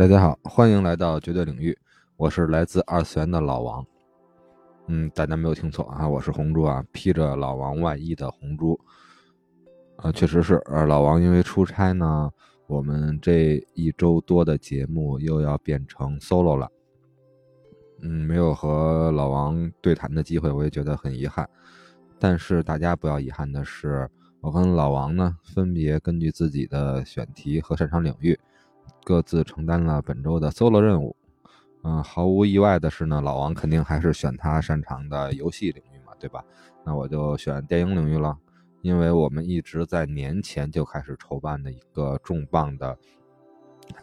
大家好，欢迎来到绝对领域，我是来自二次元的老王。嗯，大家没有听错啊，我是红猪啊，披着老王外衣的红猪。啊，确实是，呃，老王因为出差呢，我们这一周多的节目又要变成 solo 了。嗯，没有和老王对谈的机会，我也觉得很遗憾。但是大家不要遗憾的是，我跟老王呢，分别根据自己的选题和擅长领域。各自承担了本周的 solo 任务，嗯，毫无意外的是呢，老王肯定还是选他擅长的游戏领域嘛，对吧？那我就选电影领域了，因为我们一直在年前就开始筹办的一个重磅的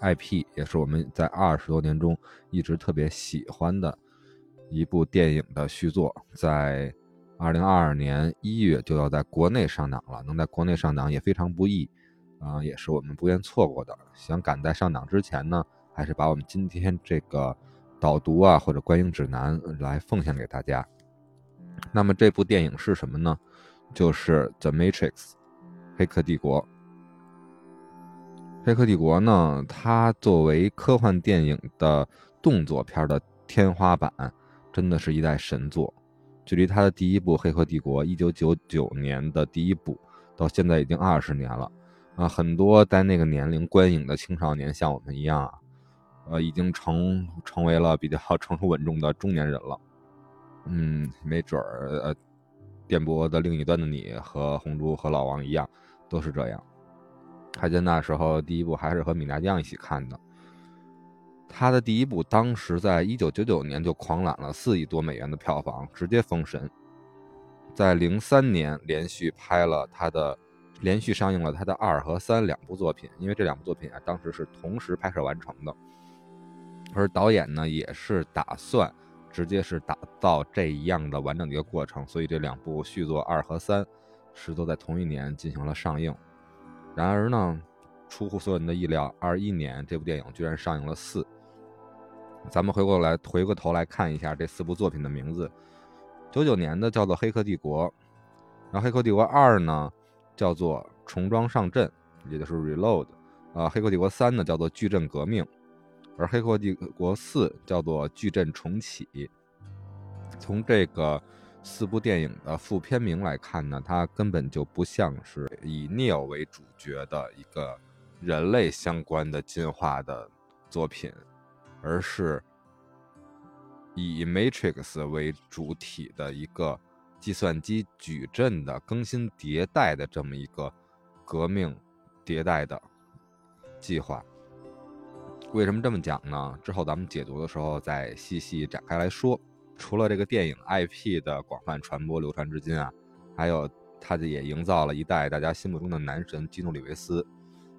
IP，也是我们在二十多年中一直特别喜欢的一部电影的续作，在二零二二年一月就要在国内上档了，能在国内上档也非常不易。啊，也是我们不愿错过的。想赶在上档之前呢，还是把我们今天这个导读啊或者观影指南来奉献给大家。那么这部电影是什么呢？就是《The Matrix》黑客帝国。黑客帝国呢，它作为科幻电影的动作片的天花板，真的是一代神作。距离它的第一部《黑客帝国》一九九九年的第一部，到现在已经二十年了。啊，很多在那个年龄观影的青少年，像我们一样，呃，已经成成为了比较 成熟稳重的中年人了。嗯，没准儿，呃，电波的另一端的你和红猪和老王一样，都是这样。还在那时候第一部还是和米娜酱一起看的，他的第一部当时在一九九九年就狂揽了四亿多美元的票房，直接封神。在零三年连续拍了他的。连续上映了他的二和三两部作品，因为这两部作品啊，当时是同时拍摄完成的，而导演呢也是打算直接是打造这一样的完整的一个过程，所以这两部续作二和三是都在同一年进行了上映。然而呢，出乎所有人的意料，二一年这部电影居然上映了四。咱们回过来回过头来看一下这四部作品的名字，九九年的叫做《黑客帝国》，然后《黑客帝国二》呢。叫做重装上阵，也就是 Reload，啊，《黑客帝国三》呢叫做矩阵革命，而《黑客帝国四》叫做矩阵重启。从这个四部电影的副片名来看呢，它根本就不像是以 Neo 为主角的一个人类相关的进化的作品，而是以 Matrix 为主体的一个。计算机矩阵的更新迭代的这么一个革命迭代的计划，为什么这么讲呢？之后咱们解读的时候再细细展开来说。除了这个电影 IP 的广泛传播流传至今啊，还有他也营造了一代大家心目中的男神基努里维斯。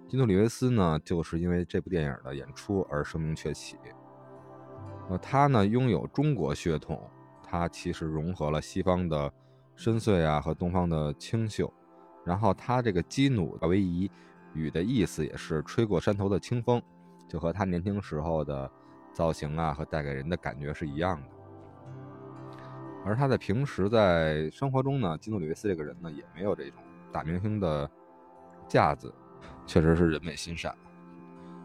基努里维斯呢，就是因为这部电影的演出而声名鹊起。呃，他呢拥有中国血统。它其实融合了西方的深邃啊和东方的清秀，然后它这个基努维夷语的意思也是吹过山头的清风，就和他年轻时候的造型啊和带给人的感觉是一样的。而他在平时在生活中呢，基努里维斯这个人呢也没有这种大明星的架子，确实是人美心善。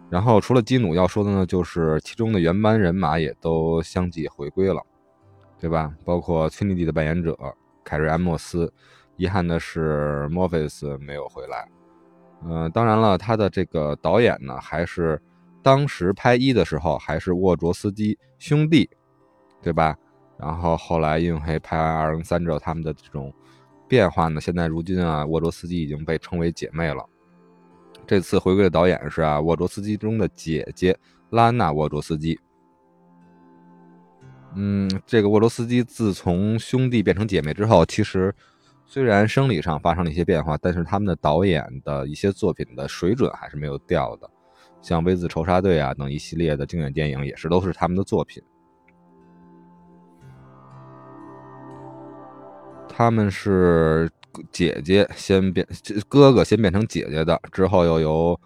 然后除了基努要说的呢，就是其中的原班人马也都相继回归了。对吧？包括崔妮蒂的扮演者凯瑞·安莫斯，遗憾的是莫菲斯没有回来。嗯，当然了，他的这个导演呢，还是当时拍一的时候还是沃卓斯基兄弟，对吧？然后后来因为拍完二跟三之后，他们的这种变化呢，现在如今啊，沃卓斯基已经被称为姐妹了。这次回归的导演是啊，沃卓斯基中的姐姐拉娜·沃卓斯基。嗯，这个沃罗斯基自从兄弟变成姐妹之后，其实虽然生理上发生了一些变化，但是他们的导演的一些作品的水准还是没有掉的。像《V 字仇杀队》啊等一系列的经典电影，也是都是他们的作品。他们是姐姐先变，哥哥先变成姐姐的，之后又由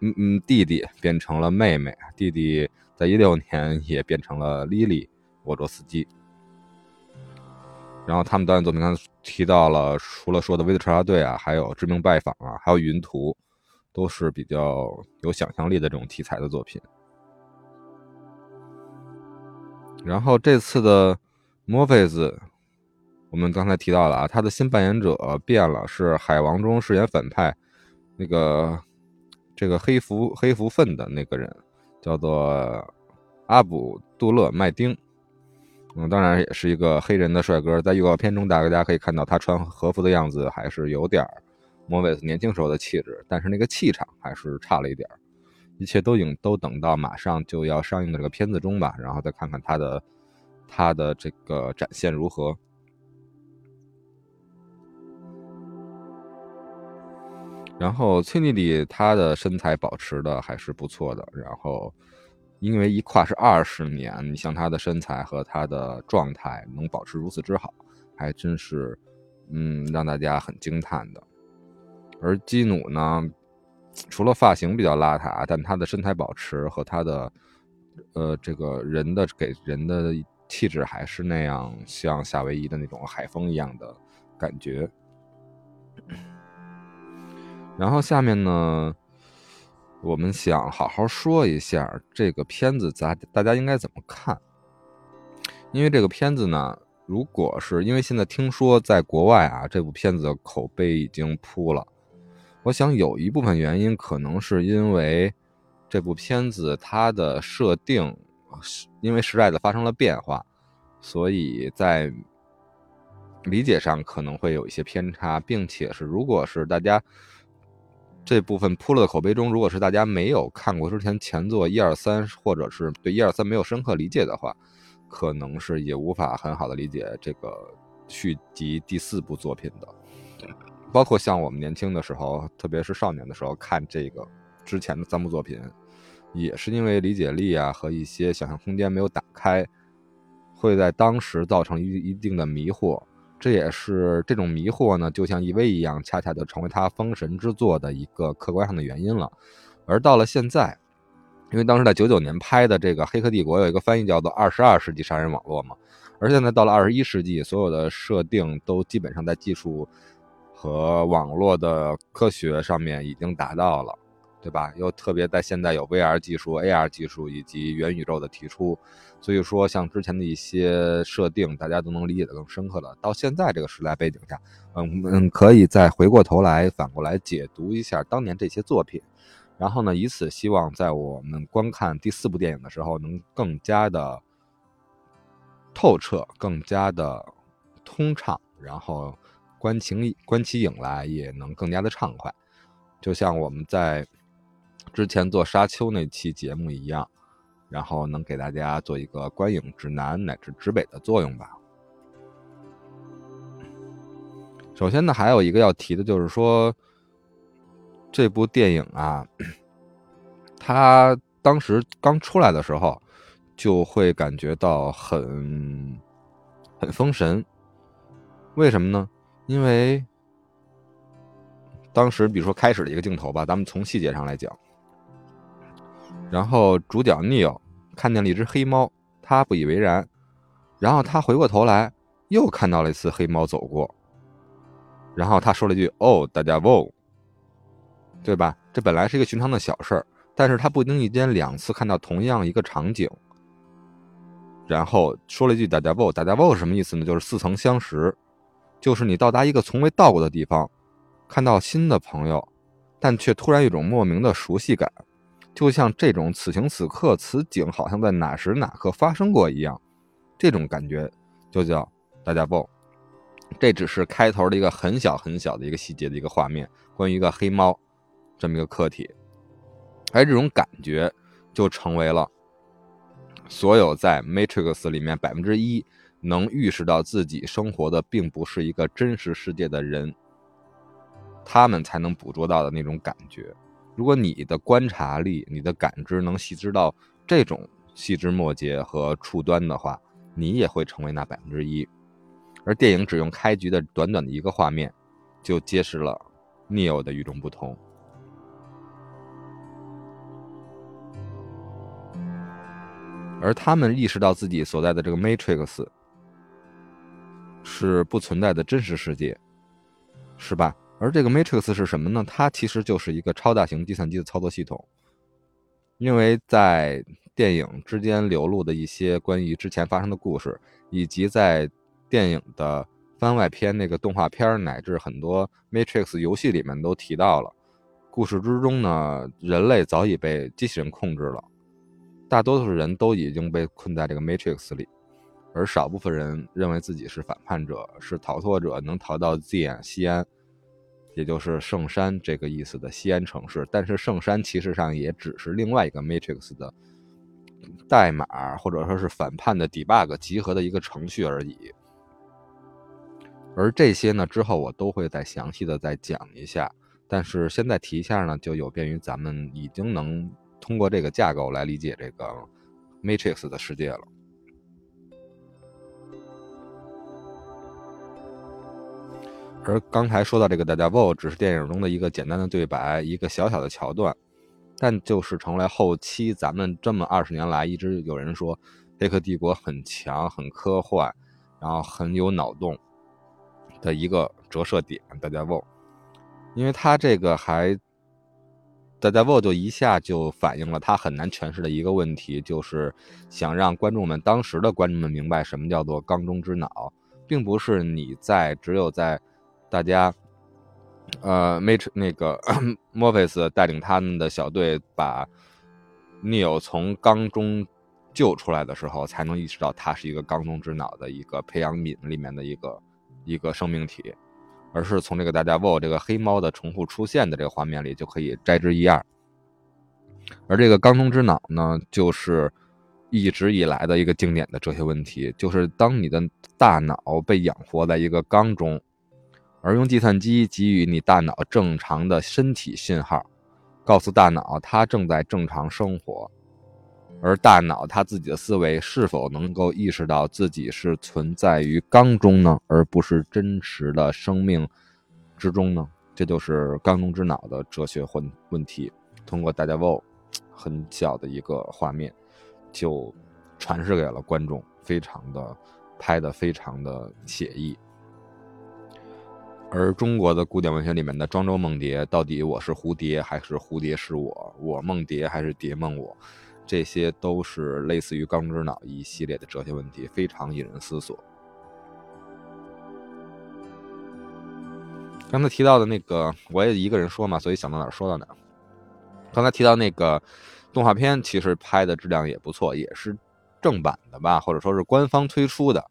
嗯嗯弟弟变成了妹妹，弟弟在一六年也变成了莉莉。沃卓斯基，然后他们导演作品刚才提到了，除了说的《威特查拉队》啊，还有《致命拜访》啊，还有《云图》，都是比较有想象力的这种题材的作品。然后这次的墨菲斯，我们刚才提到了啊，他的新扮演者变了，是海王中饰演反派那个这个黑蝠黑蝠粪的那个人，叫做阿卜杜勒麦丁。嗯，当然也是一个黑人的帅哥，在预告片中，大家可以看到他穿和服的样子还是有点莫维斯年轻时候的气质，但是那个气场还是差了一点儿一切都影都等到马上就要上映的这个片子中吧，然后再看看他的他的这个展现如何。然后崔妮莉她的身材保持的还是不错的，然后。因为一跨是二十年，你像他的身材和他的状态能保持如此之好，还真是，嗯，让大家很惊叹的。而基努呢，除了发型比较邋遢，但他的身材保持和他的，呃，这个人的给人的气质还是那样，像夏威夷的那种海风一样的感觉。然后下面呢？我们想好好说一下这个片子，咱大家应该怎么看？因为这个片子呢，如果是因为现在听说在国外啊，这部片子的口碑已经扑了。我想有一部分原因可能是因为这部片子它的设定，因为时代的发生了变化，所以在理解上可能会有一些偏差，并且是如果是大家。这部分铺了的口碑中，如果是大家没有看过之前前作一二三，或者是对一二三没有深刻理解的话，可能是也无法很好的理解这个续集第四部作品的。包括像我们年轻的时候，特别是少年的时候看这个之前的三部作品，也是因为理解力啊和一些想象空间没有打开，会在当时造成一一定的迷惑。这也是这种迷惑呢，就像 E.V. 一样，恰恰就成为他封神之作的一个客观上的原因了。而到了现在，因为当时在九九年拍的这个《黑客帝国》有一个翻译叫做“二十二世纪杀人网络”嘛，而现在到了二十一世纪，所有的设定都基本上在技术和网络的科学上面已经达到了。对吧？又特别在现在有 VR 技术、AR 技术以及元宇宙的提出，所以说像之前的一些设定，大家都能理解的更深刻了。到现在这个时代背景下，嗯嗯，可以再回过头来反过来解读一下当年这些作品，然后呢，以此希望在我们观看第四部电影的时候，能更加的透彻、更加的通畅，然后观情观其影来也能更加的畅快，就像我们在。之前做沙丘那期节目一样，然后能给大家做一个观影指南乃至指北的作用吧。首先呢，还有一个要提的就是说，这部电影啊，它当时刚出来的时候，就会感觉到很很封神。为什么呢？因为当时比如说开始的一个镜头吧，咱们从细节上来讲。然后主角 Neil 看见了一只黑猫，他不以为然。然后他回过头来，又看到了一次黑猫走过。然后他说了一句：“哦，大家哦，对吧？”这本来是一个寻常的小事儿，但是他不经意间两次看到同样一个场景，然后说了一句“大家哦，大家哦”是什么意思呢？就是似曾相识，就是你到达一个从未到过的地方，看到新的朋友，但却突然有种莫名的熟悉感。就像这种此情此刻此景好像在哪时哪刻发生过一样，这种感觉就叫大家不。这只是开头的一个很小很小的一个细节的一个画面，关于一个黑猫这么一个客体，而这种感觉就成为了所有在 Matrix 里面百分之一能预示到自己生活的并不是一个真实世界的人，他们才能捕捉到的那种感觉。如果你的观察力、你的感知能细致到这种细枝末节和触端的话，你也会成为那百分之一。而电影只用开局的短短的一个画面，就揭示了 Neo 的与众不同。而他们意识到自己所在的这个 Matrix 是不存在的真实世界，是吧？而这个 Matrix 是什么呢？它其实就是一个超大型计算机的操作系统。因为在电影之间流露的一些关于之前发生的故事，以及在电影的番外篇、那个动画片乃至很多 Matrix 游戏里面都提到了，故事之中呢，人类早已被机器人控制了，大多数人都已经被困在这个 Matrix 里，而少部分人认为自己是反叛者，是逃脱者，能逃到 Z 西安。也就是圣山这个意思的西安城市，但是圣山其实上也只是另外一个 Matrix 的代码，或者说是反叛的 debug 集合的一个程序而已。而这些呢，之后我都会再详细的再讲一下。但是现在提一下呢，就有便于咱们已经能通过这个架构来理解这个 Matrix 的世界了。而刚才说到这个大家 v o 只是电影中的一个简单的对白，一个小小的桥段，但就是成了后期咱们这么二十年来一直有人说《黑客帝国》很强、很科幻，然后很有脑洞的一个折射点。大家 v o 因为他这个还大家 v o 就一下就反映了他很难诠释的一个问题，就是想让观众们当时的观众们明白什么叫做缸中之脑，并不是你在只有在大家，呃，Mate 那个 morphus 带领他们的小队把 Neo 从缸中救出来的时候，才能意识到他是一个缸中之脑的一个培养皿里面的一个一个生命体，而是从这个大家 v o 这个黑猫的重复出现的这个画面里就可以摘之一二。而这个缸中之脑呢，就是一直以来的一个经典的哲学问题，就是当你的大脑被养活在一个缸中。而用计算机给予你大脑正常的身体信号，告诉大脑它正在正常生活，而大脑它自己的思维是否能够意识到自己是存在于缸中呢，而不是真实的生命之中呢？这就是缸中之脑的哲学问问题。通过大家 v o 很小的一个画面，就传示给了观众，非常的拍的非常的写意。而中国的古典文学里面的庄周梦蝶，到底我是蝴蝶还是蝴蝶是我？我梦蝶还是蝶梦我？这些都是类似于《钢之脑》一系列的哲学问题，非常引人思索。刚才提到的那个，我也一个人说嘛，所以想到哪说到哪。刚才提到那个动画片，其实拍的质量也不错，也是正版的吧，或者说是官方推出的，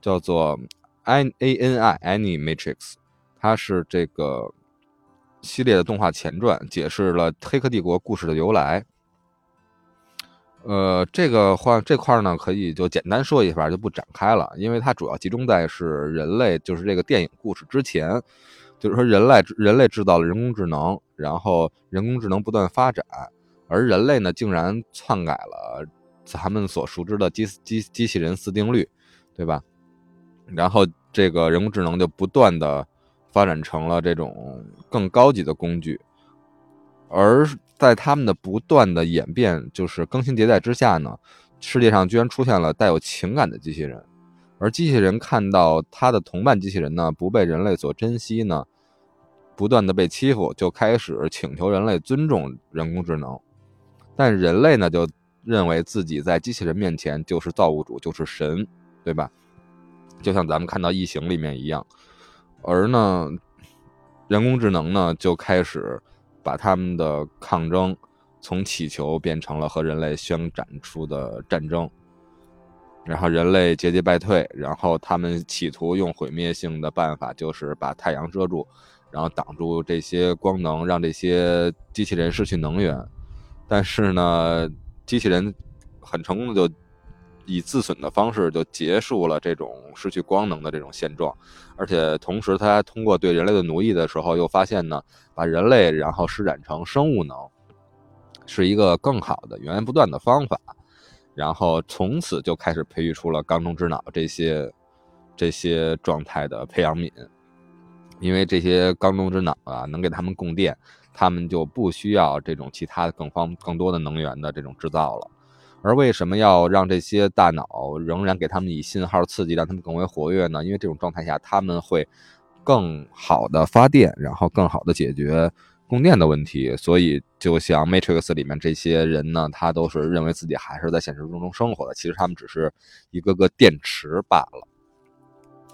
叫做《I A N I Animatrix》。它是这个系列的动画前传，解释了《黑客帝国》故事的由来。呃，这个话这块呢，可以就简单说一下，就不展开了，因为它主要集中在是人类，就是这个电影故事之前，就是说人类人类制造了人工智能，然后人工智能不断发展，而人类呢，竟然篡改了咱们所熟知的机机机器人四定律，对吧？然后这个人工智能就不断的。发展成了这种更高级的工具，而在他们的不断的演变，就是更新迭代之下呢，世界上居然出现了带有情感的机器人，而机器人看到他的同伴机器人呢不被人类所珍惜呢，不断的被欺负，就开始请求人类尊重人工智能，但人类呢就认为自己在机器人面前就是造物主，就是神，对吧？就像咱们看到异形里面一样。而呢，人工智能呢就开始把他们的抗争从祈求变成了和人类宣展出的战争，然后人类节节败退，然后他们企图用毁灭性的办法，就是把太阳遮住，然后挡住这些光能，让这些机器人失去能源。但是呢，机器人很成功的就。以自损的方式就结束了这种失去光能的这种现状，而且同时，他通过对人类的奴役的时候，又发现呢，把人类然后施展成生物能，是一个更好的源源不断的方法。然后从此就开始培育出了缸中之脑这些这些状态的培养皿，因为这些缸中之脑啊，能给他们供电，他们就不需要这种其他更方更多的能源的这种制造了。而为什么要让这些大脑仍然给他们以信号刺激，让他们更为活跃呢？因为这种状态下，他们会更好的发电，然后更好的解决供电的问题，所以就像 Matrix 里面这些人呢，他都是认为自己还是在现实中中生活的，其实他们只是一个个电池罢了。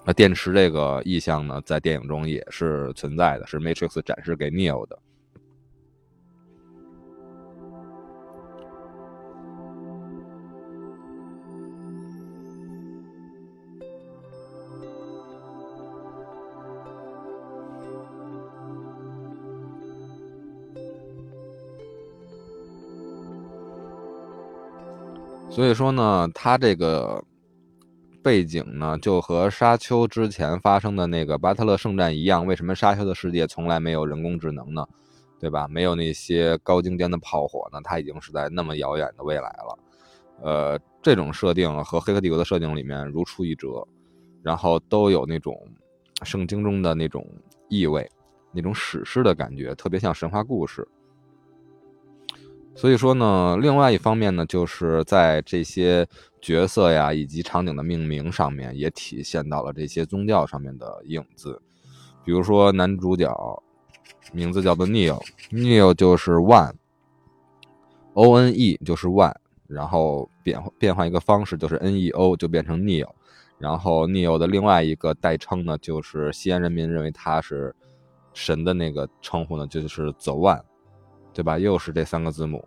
那电池这个意象呢，在电影中也是存在的，是 Matrix 展示给 Neo 的。所以说呢，它这个背景呢，就和沙丘之前发生的那个巴特勒圣战一样。为什么沙丘的世界从来没有人工智能呢？对吧？没有那些高精尖的炮火呢？它已经是在那么遥远的未来了。呃，这种设定和《黑客帝国》的设定里面如出一辙，然后都有那种圣经中的那种意味，那种史诗的感觉，特别像神话故事。所以说呢，另外一方面呢，就是在这些角色呀以及场景的命名上面，也体现到了这些宗教上面的影子。比如说男主角名字叫做 Neo，Neo 就是 One，O N E 就是 One，然后变变换一个方式就是 N E O 就变成 Neo，然后 Neo 的另外一个代称呢，就是西安人民认为他是神的那个称呼呢，就是 The One。对吧？又是这三个字母，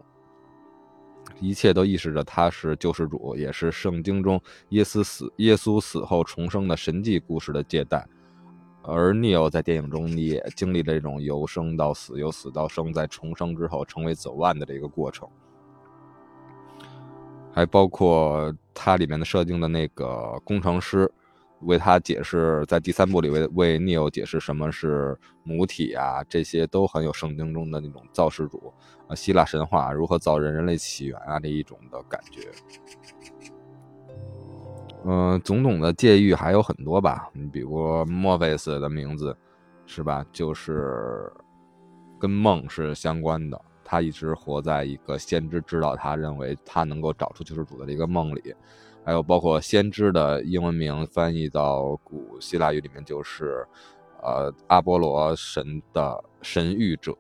一切都预示着他是救世主，也是圣经中耶稣死、耶稣死后重生的神迹故事的借代。而 Neo 在电影中也经历了这种由生到死、由死到生，在重生之后成为走万的这个过程，还包括它里面的设定的那个工程师。为他解释，在第三部里为为 Neo 解释什么是母体啊，这些都很有圣经中的那种造世主啊，希腊神话如何造人、人类起源啊这一种的感觉。嗯，总统的界域还有很多吧，你比如墨菲斯的名字，是吧？就是跟梦是相关的，他一直活在一个先知知道他认为他能够找出救世主的一个梦里。还有包括先知的英文名翻译到古希腊语里面就是，呃，阿波罗神的神谕者，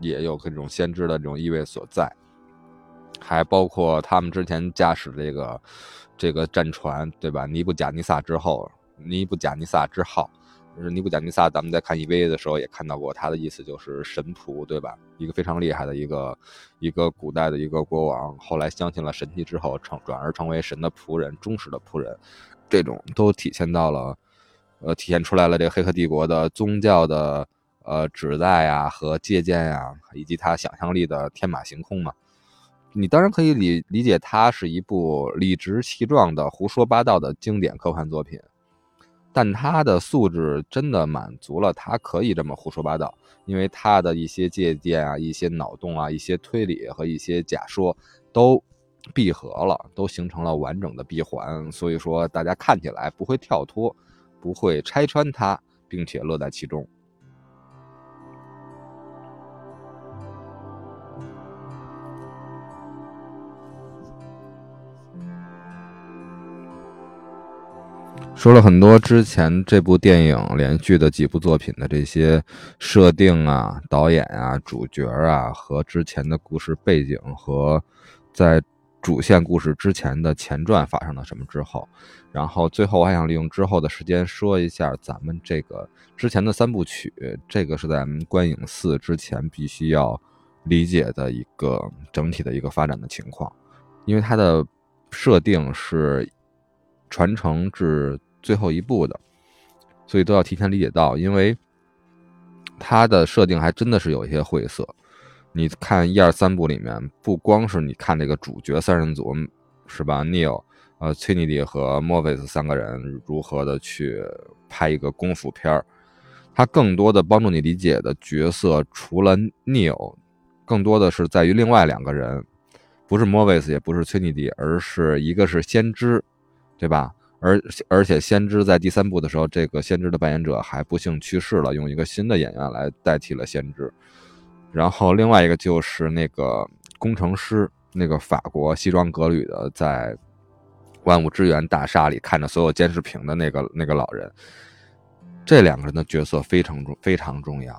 也有这种先知的这种意味所在。还包括他们之前驾驶这个这个战船，对吧？尼布甲尼撒之后，尼布甲尼撒之号。就是尼布甲尼撒，咱们在看 EVA 的时候也看到过，他的意思就是神仆，对吧？一个非常厉害的一个一个古代的一个国王，后来相信了神迹之后，成转而成为神的仆人，忠实的仆人，这种都体现到了，呃，体现出来了这个黑客帝国的宗教的呃旨在呀和借鉴呀，以及他想象力的天马行空嘛。你当然可以理理解，它是一部理直气壮的胡说八道的经典科幻作品。但他的素质真的满足了，他可以这么胡说八道，因为他的一些借鉴啊、一些脑洞啊、一些推理和一些假说都闭合了，都形成了完整的闭环，所以说大家看起来不会跳脱，不会拆穿他，并且乐在其中。说了很多之前这部电影连续的几部作品的这些设定啊、导演啊、主角啊和之前的故事背景和在主线故事之前的前传发生了什么之后，然后最后我还想利用之后的时间说一下咱们这个之前的三部曲，这个是在观影四之前必须要理解的一个整体的一个发展的情况，因为它的设定是。传承至最后一步的，所以都要提前理解到，因为它的设定还真的是有一些晦涩。你看一二三部里面，不光是你看这个主角三人组是吧，Neil、呃，崔尼迪和莫菲斯三个人如何的去拍一个功夫片儿，它更多的帮助你理解的角色，除了 Neil，更多的是在于另外两个人，不是莫菲斯，也不是崔尼迪，而是一个是先知。对吧？而而且先知在第三部的时候，这个先知的扮演者还不幸去世了，用一个新的演员来代替了先知。然后另外一个就是那个工程师，那个法国西装革履的，在万物之源大厦里看着所有监视屏的那个那个老人。这两个人的角色非常重非常重要。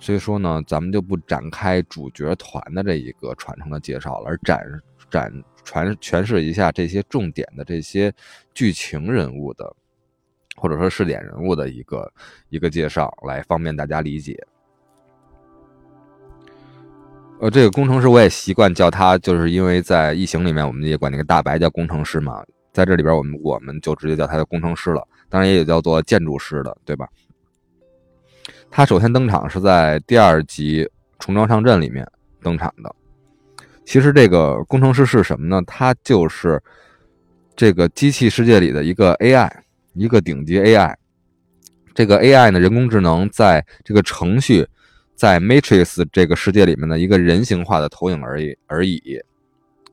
所以说呢，咱们就不展开主角团的这一个传承的介绍了，而展展传诠释一下这些重点的这些剧情人物的，或者说试点人物的一个一个介绍，来方便大家理解。呃，这个工程师我也习惯叫他，就是因为在异形里面，我们也管那个大白叫工程师嘛，在这里边我们我们就直接叫他的工程师了，当然也有叫做建筑师的，对吧？他首先登场是在第二集《重装上阵》里面登场的。其实这个工程师是什么呢？他就是这个机器世界里的一个 AI，一个顶级 AI。这个 AI 呢，人工智能在这个程序在 Matrix 这个世界里面的一个人形化的投影而已而已。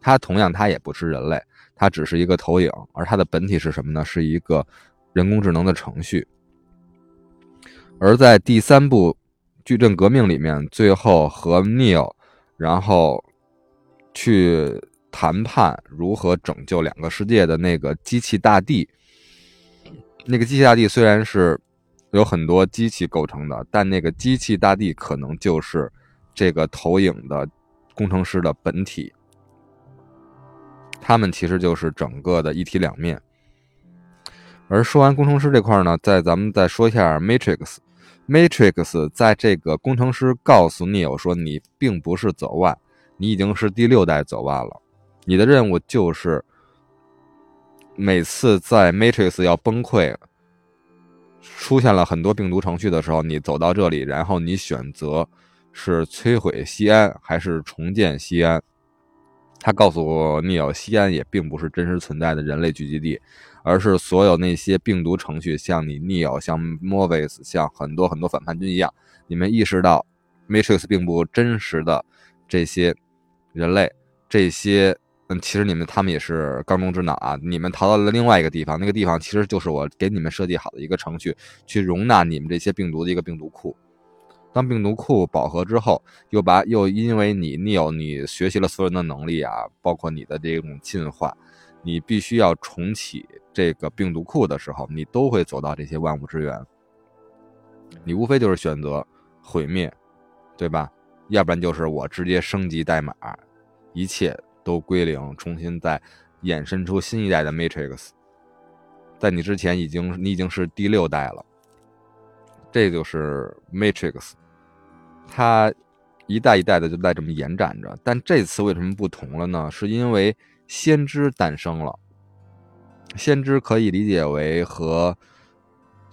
它同样，它也不是人类，它只是一个投影，而它的本体是什么呢？是一个人工智能的程序。而在第三部《矩阵革命》里面，最后和 Neo，然后去谈判如何拯救两个世界的那个机器大帝。那个机器大帝虽然是有很多机器构成的，但那个机器大帝可能就是这个投影的工程师的本体。他们其实就是整个的一体两面。而说完工程师这块呢，再咱们再说一下 Matrix。Matrix 在这个工程师告诉 Neo 说：“你并不是走外，你已经是第六代走完了。你的任务就是每次在 Matrix 要崩溃、出现了很多病毒程序的时候，你走到这里，然后你选择是摧毁西安还是重建西安。”他告诉 Neo，西安也并不是真实存在的人类聚集地。而是所有那些病毒程序，像你 Neo，像 Morvis，像很多很多反叛军一样，你们意识到 Matrix 并不真实的这些人类，这些嗯，其实你们他们也是缸中之脑啊！你们逃到了另外一个地方，那个地方其实就是我给你们设计好的一个程序，去容纳你们这些病毒的一个病毒库。当病毒库饱和之后，又把又因为你 Neo，你学习了所有人的能力啊，包括你的这种进化。你必须要重启这个病毒库的时候，你都会走到这些万物之源。你无非就是选择毁灭，对吧？要不然就是我直接升级代码，一切都归零，重新再衍生出新一代的 Matrix。在你之前，已经你已经是第六代了，这就是 Matrix。它一代一代的就在这么延展着。但这次为什么不同了呢？是因为。先知诞生了，先知可以理解为和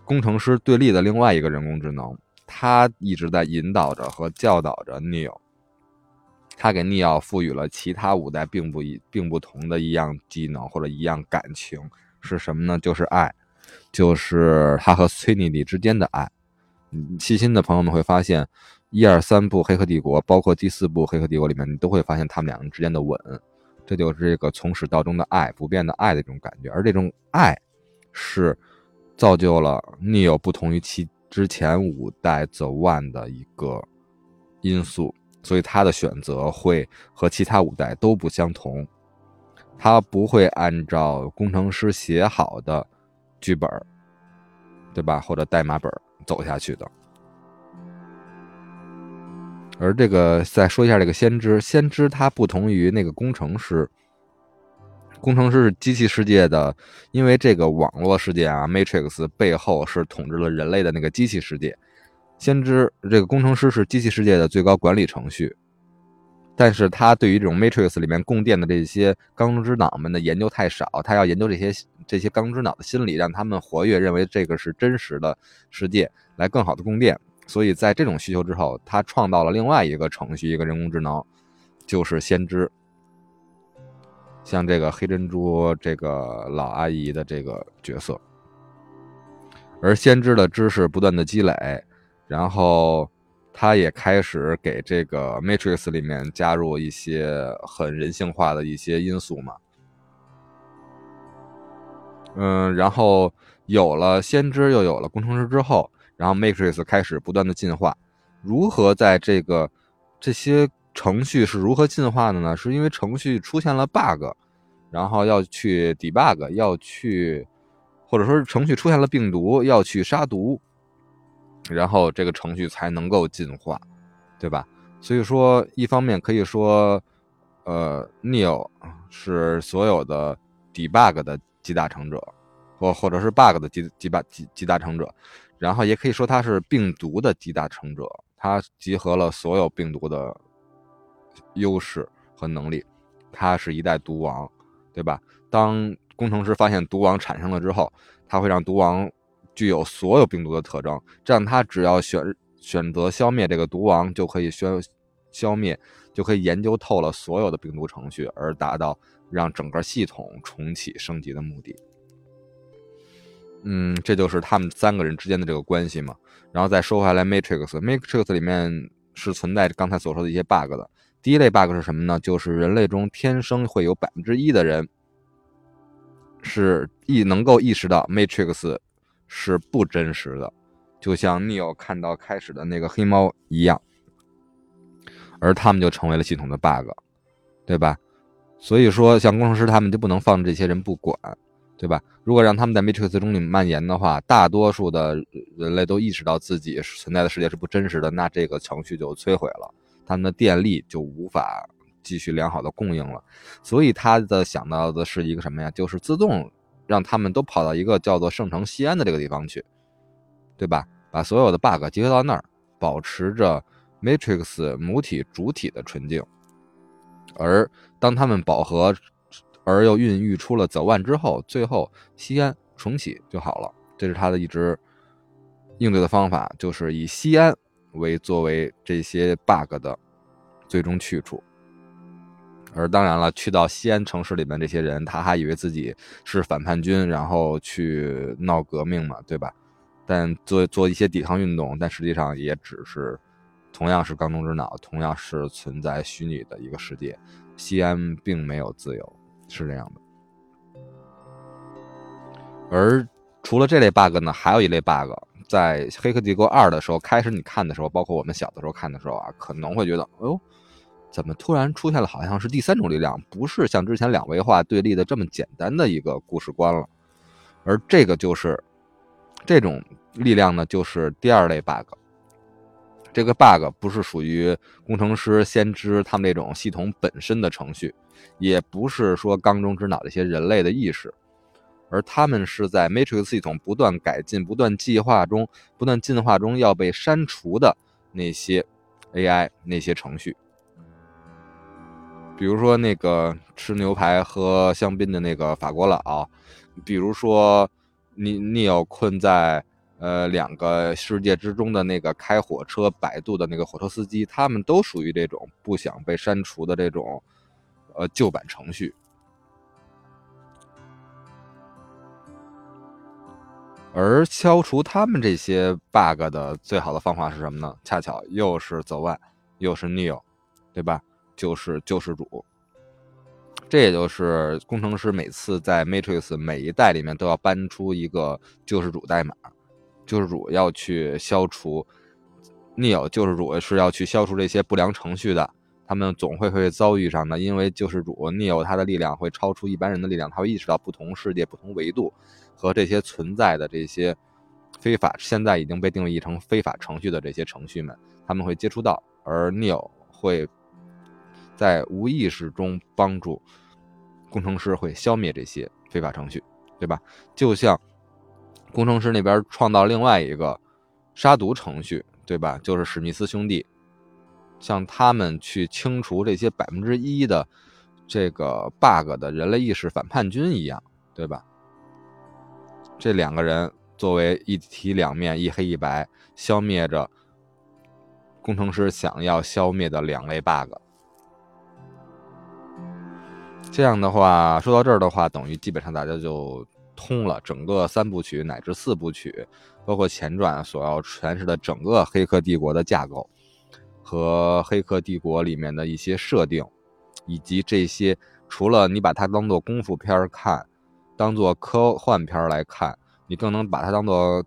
工程师对立的另外一个人工智能，他一直在引导着和教导着 Neo，他给 Neo 赋予了其他五代并不一并不同的一样技能或者一样感情，是什么呢？就是爱，就是他和崔妮蒂之间的爱。细心的朋友们会发现，一二三部《黑客帝国》，包括第四部《黑客帝国》里面，你都会发现他们两个人之间的吻。这就是这个从始到终的爱，不变的爱的这种感觉，而这种爱，是造就了 Neo 不同于其之前五代 The One 的一个因素，所以他的选择会和其他五代都不相同，他不会按照工程师写好的剧本，对吧？或者代码本走下去的。而这个再说一下这个先知，先知它不同于那个工程师，工程师是机器世界的，因为这个网络世界啊，Matrix 背后是统治了人类的那个机器世界，先知这个工程师是机器世界的最高管理程序，但是他对于这种 Matrix 里面供电的这些钢之脑们的研究太少，他要研究这些这些钢之脑的心理，让他们活跃，认为这个是真实的世界，来更好的供电。所以在这种需求之后，他创造了另外一个程序，一个人工智能，就是先知。像这个黑珍珠这个老阿姨的这个角色，而先知的知识不断的积累，然后他也开始给这个 Matrix 里面加入一些很人性化的一些因素嘛。嗯，然后有了先知，又有了工程师之后。然后 Matrix 开始不断的进化，如何在这个这些程序是如何进化的呢？是因为程序出现了 bug，然后要去 debug，要去或者说是程序出现了病毒要去杀毒，然后这个程序才能够进化，对吧？所以说，一方面可以说，呃，Neo 是所有的 debug 的集大成者，或或者是 bug 的集集大集集大成者，然后也可以说它是病毒的集大成者，它集合了所有病毒的优势和能力，它是一代毒王，对吧？当工程师发现毒王产生了之后，他会让毒王。具有所有病毒的特征，这样他只要选选择消灭这个毒王，就可以消消灭，就可以研究透了所有的病毒程序，而达到让整个系统重启升级的目的。嗯，这就是他们三个人之间的这个关系嘛。然后再说回来，Matrix，Matrix 里面是存在刚才所说的一些 bug 的。第一类 bug 是什么呢？就是人类中天生会有百分之一的人是意能够意识到 Matrix。是不真实的，就像 Neo 看到开始的那个黑猫一样，而他们就成为了系统的 bug，对吧？所以说，像工程师他们就不能放这些人不管，对吧？如果让他们在 Matrix 中里蔓延的话，大多数的人类都意识到自己存在的世界是不真实的，那这个程序就摧毁了，他们的电力就无法继续良好的供应了。所以他的想到的是一个什么呀？就是自动。让他们都跑到一个叫做圣城西安的这个地方去，对吧？把所有的 bug 集合到那儿，保持着 Matrix 母体主体的纯净。而当他们饱和，而又孕育出了走万之后，最后西安重启就好了。这是他的一直应对的方法，就是以西安为作为这些 bug 的最终去处。而当然了，去到西安城市里面这些人，他还以为自己是反叛军，然后去闹革命嘛，对吧？但做做一些抵抗运动，但实际上也只是同样是缸中之脑，同样是存在虚拟的一个世界。西安并没有自由，是这样的。而除了这类 bug 呢，还有一类 bug，在《黑客帝国二》的时候，开始你看的时候，包括我们小的时候看的时候啊，可能会觉得，哎呦。怎么突然出现了好像是第三种力量，不是像之前两维化对立的这么简单的一个故事观了？而这个就是这种力量呢，就是第二类 bug。这个 bug 不是属于工程师、先知他们那种系统本身的程序，也不是说缸中之脑的一些人类的意识，而他们是在 Matrix 系统不断改进、不断计划中、不断进化中要被删除的那些 AI 那些程序。比如说那个吃牛排喝香槟的那个法国佬，比如说你你有困在呃两个世界之中的那个开火车摆渡的那个火车司机，他们都属于这种不想被删除的这种呃旧版程序。而消除他们这些 bug 的最好的方法是什么呢？恰巧又是走万，又是 Neo，对吧？就是救世主，这也就是工程师每次在 Matrix 每一代里面都要搬出一个救世主代码，救世主要去消除 Neo，救世主是要去消除这些不良程序的，他们总会会遭遇上的，因为救世主 Neo 他的力量会超出一般人的力量，他会意识到不同世界、不同维度和这些存在的这些非法，现在已经被定义成非法程序的这些程序们，他们会接触到，而 Neo 会。在无意识中帮助工程师会消灭这些非法程序，对吧？就像工程师那边创造另外一个杀毒程序，对吧？就是史密斯兄弟，像他们去清除这些百分之一的这个 bug 的人类意识反叛军一样，对吧？这两个人作为一体两面，一黑一白，消灭着工程师想要消灭的两类 bug。这样的话，说到这儿的话，等于基本上大家就通了整个三部曲乃至四部曲，包括前传所要诠释的整个《黑客帝国》的架构和《黑客帝国》里面的一些设定，以及这些除了你把它当做功夫片看，当做科幻片来看，你更能把它当做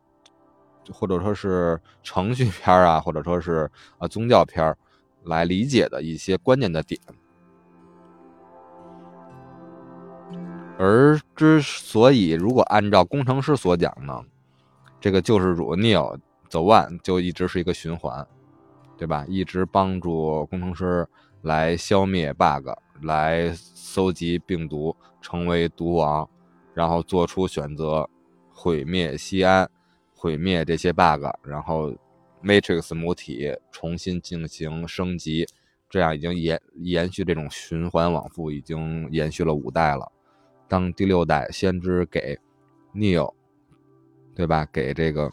或者说是程序片啊，或者说是啊宗教片来理解的一些关键的点。而之所以，如果按照工程师所讲呢，这个救世主 Neo 走 One 就一直是一个循环，对吧？一直帮助工程师来消灭 bug，来搜集病毒，成为毒王，然后做出选择，毁灭西安，毁灭这些 bug，然后 Matrix 母体重新进行升级，这样已经延延续这种循环往复，已经延续了五代了。当第六代先知给 Neo，对吧？给这个，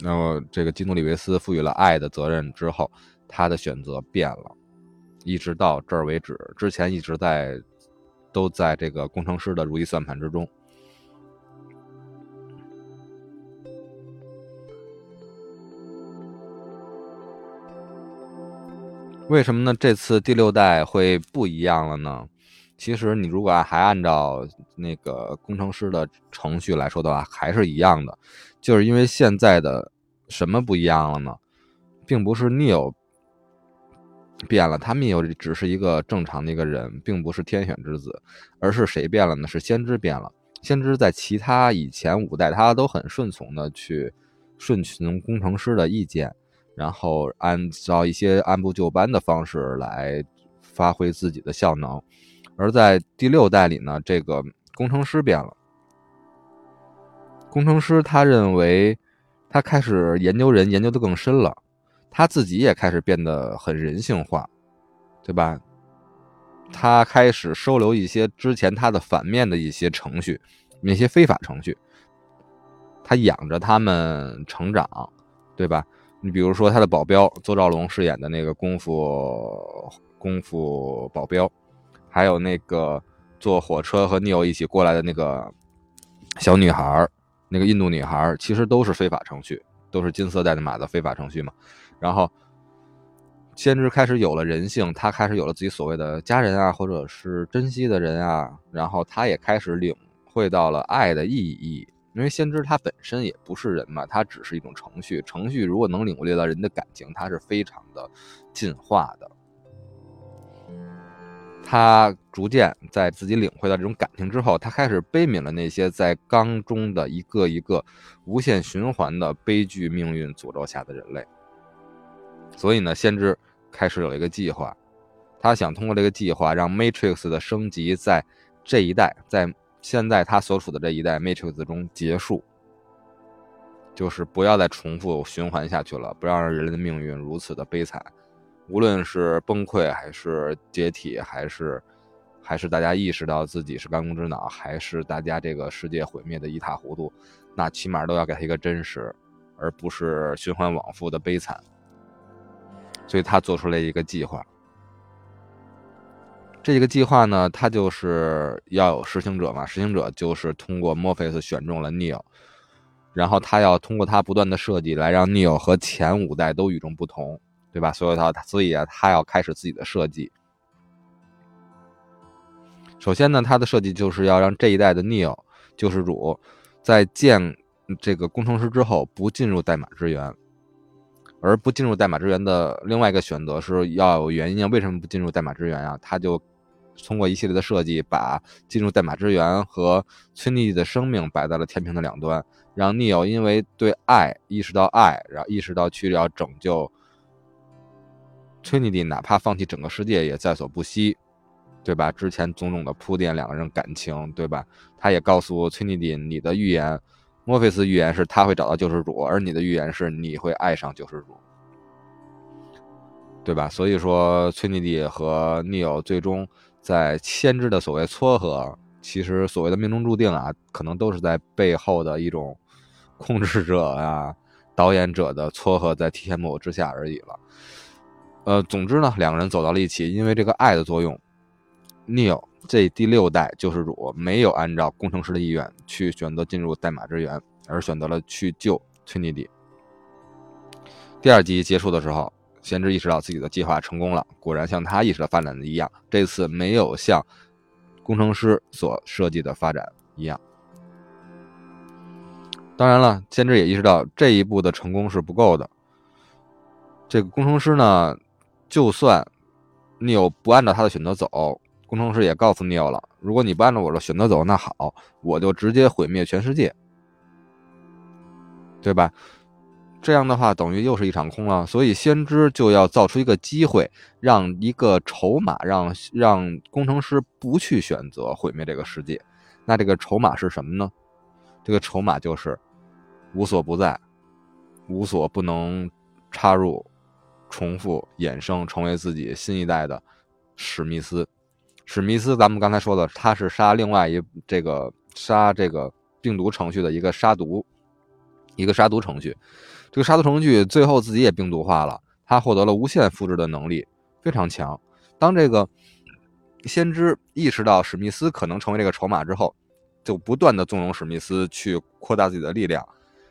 那么这个基努里维斯赋予了爱的责任之后，他的选择变了，一直到这儿为止。之前一直在都在这个工程师的如意算盘之中。为什么呢？这次第六代会不一样了呢？其实你如果还按照那个工程师的程序来说的话，还是一样的，就是因为现在的什么不一样了呢？并不是 Neo 变了，他 Neo 只是一个正常的一个人，并不是天选之子，而是谁变了呢？是先知变了。先知在其他以前五代，他都很顺从的去顺从工程师的意见，然后按照一些按部就班的方式来发挥自己的效能。而在第六代里呢，这个工程师变了。工程师他认为，他开始研究人，研究的更深了，他自己也开始变得很人性化，对吧？他开始收留一些之前他的反面的一些程序，那些非法程序，他养着他们成长，对吧？你比如说他的保镖，邹兆龙饰演的那个功夫功夫保镖。还有那个坐火车和 Neo 一起过来的那个小女孩那个印度女孩其实都是非法程序，都是金色代码的非法程序嘛。然后，先知开始有了人性，他开始有了自己所谓的家人啊，或者是珍惜的人啊。然后，他也开始领会到了爱的意义，因为先知他本身也不是人嘛，他只是一种程序。程序如果能领略到人的感情，他是非常的进化的。他逐渐在自己领会到这种感情之后，他开始悲悯了那些在缸中的一个一个无限循环的悲剧命运诅咒下的人类。所以呢，先知开始有一个计划，他想通过这个计划让 Matrix 的升级在这一代，在现在他所处的这一代 Matrix 中结束，就是不要再重复循环下去了，不要让人类的命运如此的悲惨。无论是崩溃，还是解体，还是还是大家意识到自己是干工之脑，还是大家这个世界毁灭的一塌糊涂，那起码都要给他一个真实，而不是循环往复的悲惨。所以他做出了一个计划。这个计划呢，他就是要有实行者嘛，实行者就是通过墨菲斯选中了 Neo，然后他要通过他不断的设计来让 Neo 和前五代都与众不同。对吧？所以他，所以啊，他要开始自己的设计。首先呢，他的设计就是要让这一代的 Neo 救世主，在建这个工程师之后不进入代码之源，而不进入代码之源的另外一个选择是要有原因啊？为什么不进入代码之源啊？他就通过一系列的设计，把进入代码之源和崔妮蒂的生命摆在了天平的两端，让 Neo 因为对爱意识到爱，然后意识到去要拯救。崔妮蒂哪怕放弃整个世界也在所不惜，对吧？之前种种的铺垫，两个人感情，对吧？他也告诉崔妮蒂你的预言，墨菲斯预言是他会找到救世主，而你的预言是你会爱上救世主，对吧？所以说崔尼蒂和 Neo 最终在先知的所谓撮合，其实所谓的命中注定啊，可能都是在背后的一种控制者啊、导演者的撮合，在提线木偶之下而已了。呃，总之呢，两个人走到了一起，因为这个爱的作用，Neo 这第六代救世主没有按照工程师的意愿去选择进入代码之源，而选择了去救崔妮蒂。第二集结束的时候，先知意识到自己的计划成功了，果然像他意识到发展的一样，这次没有像工程师所设计的发展一样。当然了，先知也意识到这一步的成功是不够的，这个工程师呢？就算你有不按照他的选择走，工程师也告诉 Neo 了：如果你不按照我的选择走，那好，我就直接毁灭全世界，对吧？这样的话等于又是一场空了。所以先知就要造出一个机会，让一个筹码，让让工程师不去选择毁灭这个世界。那这个筹码是什么呢？这个筹码就是无所不在，无所不能插入、重复、衍生，成为自己新一代的史密斯。史密斯，咱们刚才说的，他是杀另外一这个杀这个病毒程序的一个杀毒，一个杀毒程序。这个杀毒程序最后自己也病毒化了，他获得了无限复制的能力，非常强。当这个先知意识到史密斯可能成为这个筹码之后，就不断的纵容史密斯去扩大自己的力量，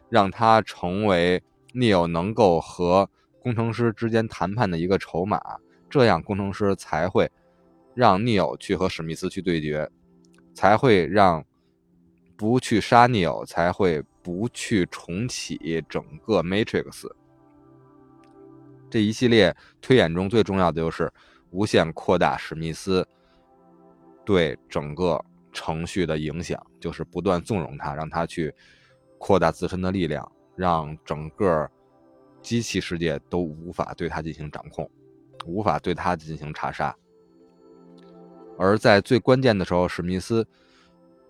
让他成为 Neo 能够和工程师之间谈判的一个筹码，这样工程师才会。让 Neo 去和史密斯去对决，才会让不去杀 Neo，才会不去重启整个 Matrix。这一系列推演中最重要的就是无限扩大史密斯对整个程序的影响，就是不断纵容他，让他去扩大自身的力量，让整个机器世界都无法对他进行掌控，无法对他进行查杀。而在最关键的时候，史密斯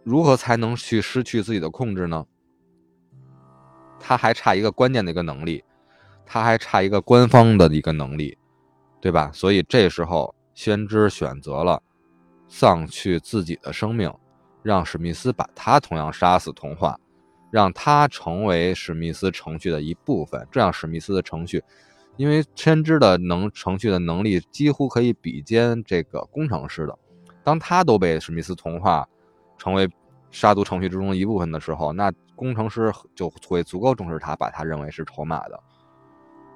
如何才能去失去自己的控制呢？他还差一个关键的一个能力，他还差一个官方的一个能力，对吧？所以这时候，先知选择了丧去自己的生命，让史密斯把他同样杀死，同化，让他成为史密斯程序的一部分。这样，史密斯的程序，因为先知的能程序的能力几乎可以比肩这个工程师的。当他都被史密斯同化，成为杀毒程序之中的一部分的时候，那工程师就会足够重视他，把他认为是筹码的。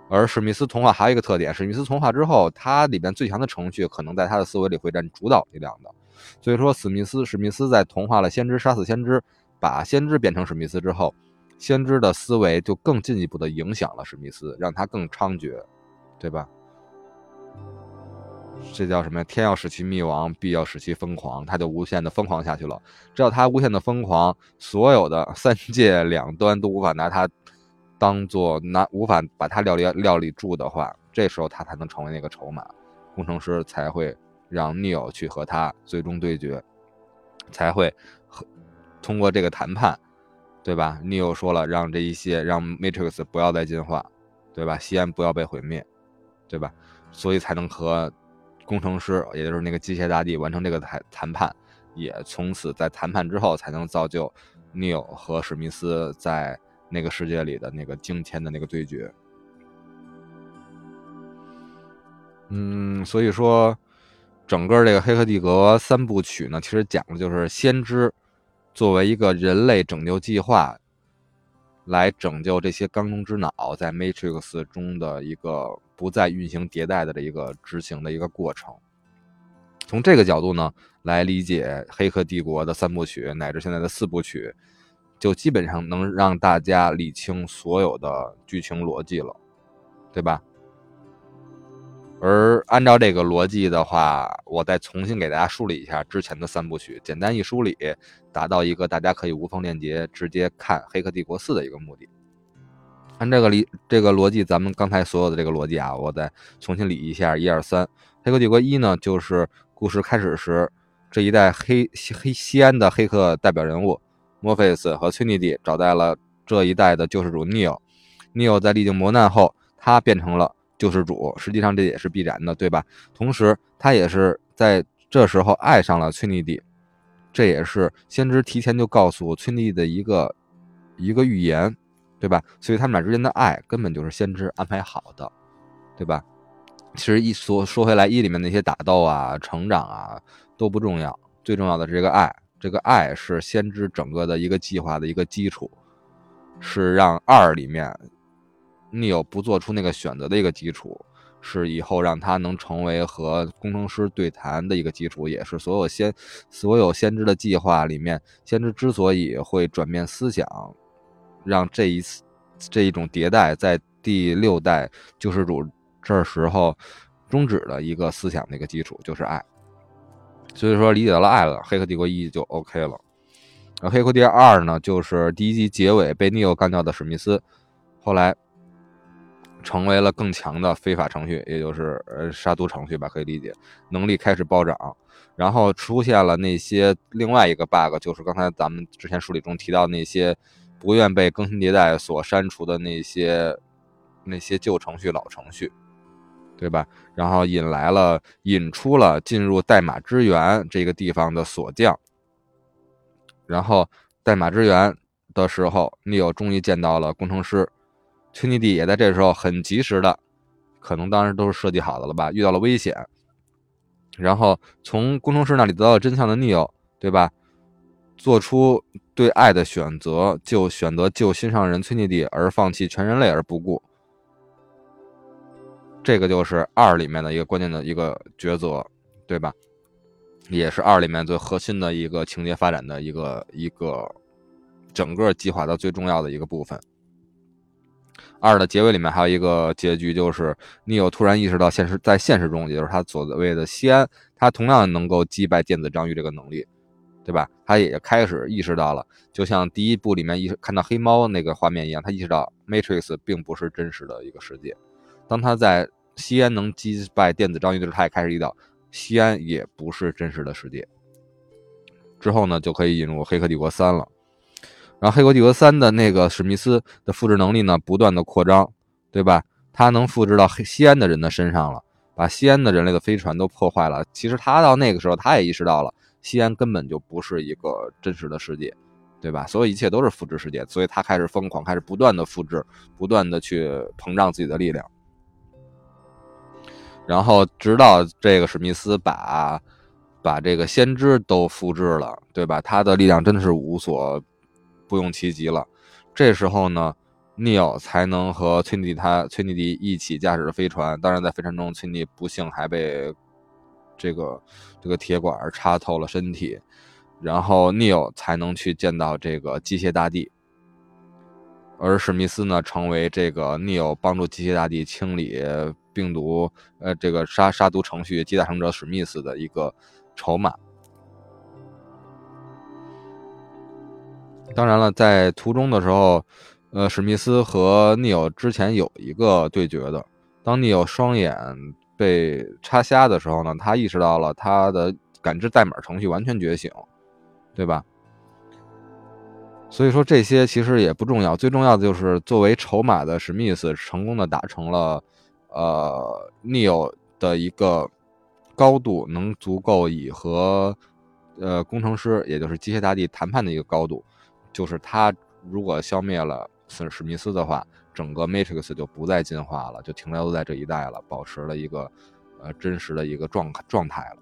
而史密斯同化还有一个特点，史密斯同化之后，他里边最强的程序可能在他的思维里会占主导力量的。所以说，史密斯史密斯在同化了先知，杀死先知，把先知变成史密斯之后，先知的思维就更进一步的影响了史密斯，让他更猖獗，对吧？这叫什么呀？天要使其灭亡，必要使其疯狂。他就无限的疯狂下去了。只要他无限的疯狂，所有的三界两端都无法拿他当做拿，无法把他料理料理住的话，这时候他才能成为那个筹码。工程师才会让 Neo 去和他最终对决，才会和通过这个谈判，对吧？Neo 说了，让这一些让 Matrix 不要再进化，对吧？西安不要被毁灭，对吧？所以才能和。工程师，也就是那个机械大帝，完成这个谈谈判，也从此在谈判之后，才能造就 Neo 和史密斯在那个世界里的那个惊天的那个对决。嗯，所以说，整个这个《黑客帝国》三部曲呢，其实讲的就是先知作为一个人类拯救计划。来拯救这些缸中之脑在 Matrix 中的一个不再运行迭代的这一个执行的一个过程。从这个角度呢，来理解《黑客帝国》的三部曲乃至现在的四部曲，就基本上能让大家理清所有的剧情逻辑了，对吧？而按照这个逻辑的话，我再重新给大家梳理一下之前的三部曲，简单一梳理，达到一个大家可以无缝链接，直接看《黑客帝国四》的一个目的。按这个理这个逻辑，咱们刚才所有的这个逻辑啊，我再重新理一下：一二三，《黑客帝国一》呢，就是故事开始时，这一代黑黑西安的黑客代表人物墨菲斯和崔尼蒂找到了这一代的救世主 Neo。Neo 在历经磨难后，他变成了。救世主，实际上这也是必然的，对吧？同时，他也是在这时候爱上了崔妮蒂，这也是先知提前就告诉崔妮蒂的一个一个预言，对吧？所以他们俩之间的爱根本就是先知安排好的，对吧？其实一说说回来，一里面那些打斗啊、成长啊都不重要，最重要的是这个爱，这个爱是先知整个的一个计划的一个基础，是让二里面。Neo 不做出那个选择的一个基础，是以后让他能成为和工程师对谈的一个基础，也是所有先所有先知的计划里面，先知之所以会转变思想，让这一次这一种迭代在第六代救世主这时候终止的一个思想的一个基础就是爱。所以说理解了爱了，《黑客帝国一》就 OK 了。而《黑客帝国二》呢，就是第一集结尾被 Neo 干掉的史密斯，后来。成为了更强的非法程序，也就是呃杀毒程序吧，可以理解，能力开始暴涨。然后出现了那些另外一个 bug，就是刚才咱们之前梳理中提到那些不愿被更新迭代所删除的那些那些旧程序、老程序，对吧？然后引来了引出了进入代码支援这个地方的锁匠。然后代码支援的时候，Neil 终于见到了工程师，崔尼蒂也在这时候很及时的，可能当时都是设计好的了吧，遇到了危险。然后从工程师那里得到真相的 n e o 对吧？做出对爱的选择，就选择救心上人崔尼蒂，而放弃全人类而不顾。这个就是二里面的一个关键的一个抉择，对吧？也是二里面最核心的一个情节发展的一个一个整个计划的最重要的一个部分。二的结尾里面还有一个结局，就是尼欧突然意识到现实在现实中，也就是他所谓的西安，他同样能够击败电子章鱼这个能力，对吧？他也开始意识到了，就像第一部里面一看到黑猫那个画面一样，他意识到 Matrix 并不是真实的一个世界。当他在西安能击败电子章鱼的时候，他也开始意识到西安也不是真实的世界。之后呢，就可以引入《黑客帝国三》了。然后《黑客帝国三》的那个史密斯的复制能力呢，不断的扩张，对吧？他能复制到西安的人的身上了，把西安的人类的飞船都破坏了。其实他到那个时候，他也意识到了西安根本就不是一个真实的世界，对吧？所有一切都是复制世界，所以他开始疯狂，开始不断的复制，不断的去膨胀自己的力量。然后直到这个史密斯把把这个先知都复制了，对吧？他的力量真的是无所。不用其极了，这时候呢，Neil 才能和崔尼迪他崔尼迪一起驾驶着飞船。当然，在飞船中，崔尼迪不幸还被这个这个铁管插透了身体，然后 Neil 才能去见到这个机械大帝。而史密斯呢，成为这个 Neil 帮助机械大帝清理病毒，呃，这个杀杀毒程序集大成者史密斯的一个筹码。当然了，在途中的时候，呃，史密斯和尼欧之前有一个对决的。当尼欧双眼被插瞎的时候呢，他意识到了他的感知代码程序完全觉醒，对吧？所以说这些其实也不重要，最重要的就是作为筹码的史密斯成功的达成了，呃，尼欧的一个高度，能足够以和呃工程师，也就是机械大帝谈判的一个高度。就是他如果消灭了史史密斯的话，整个 Matrix 就不再进化了，就停留在这一代了，保持了一个呃真实的一个状状态了。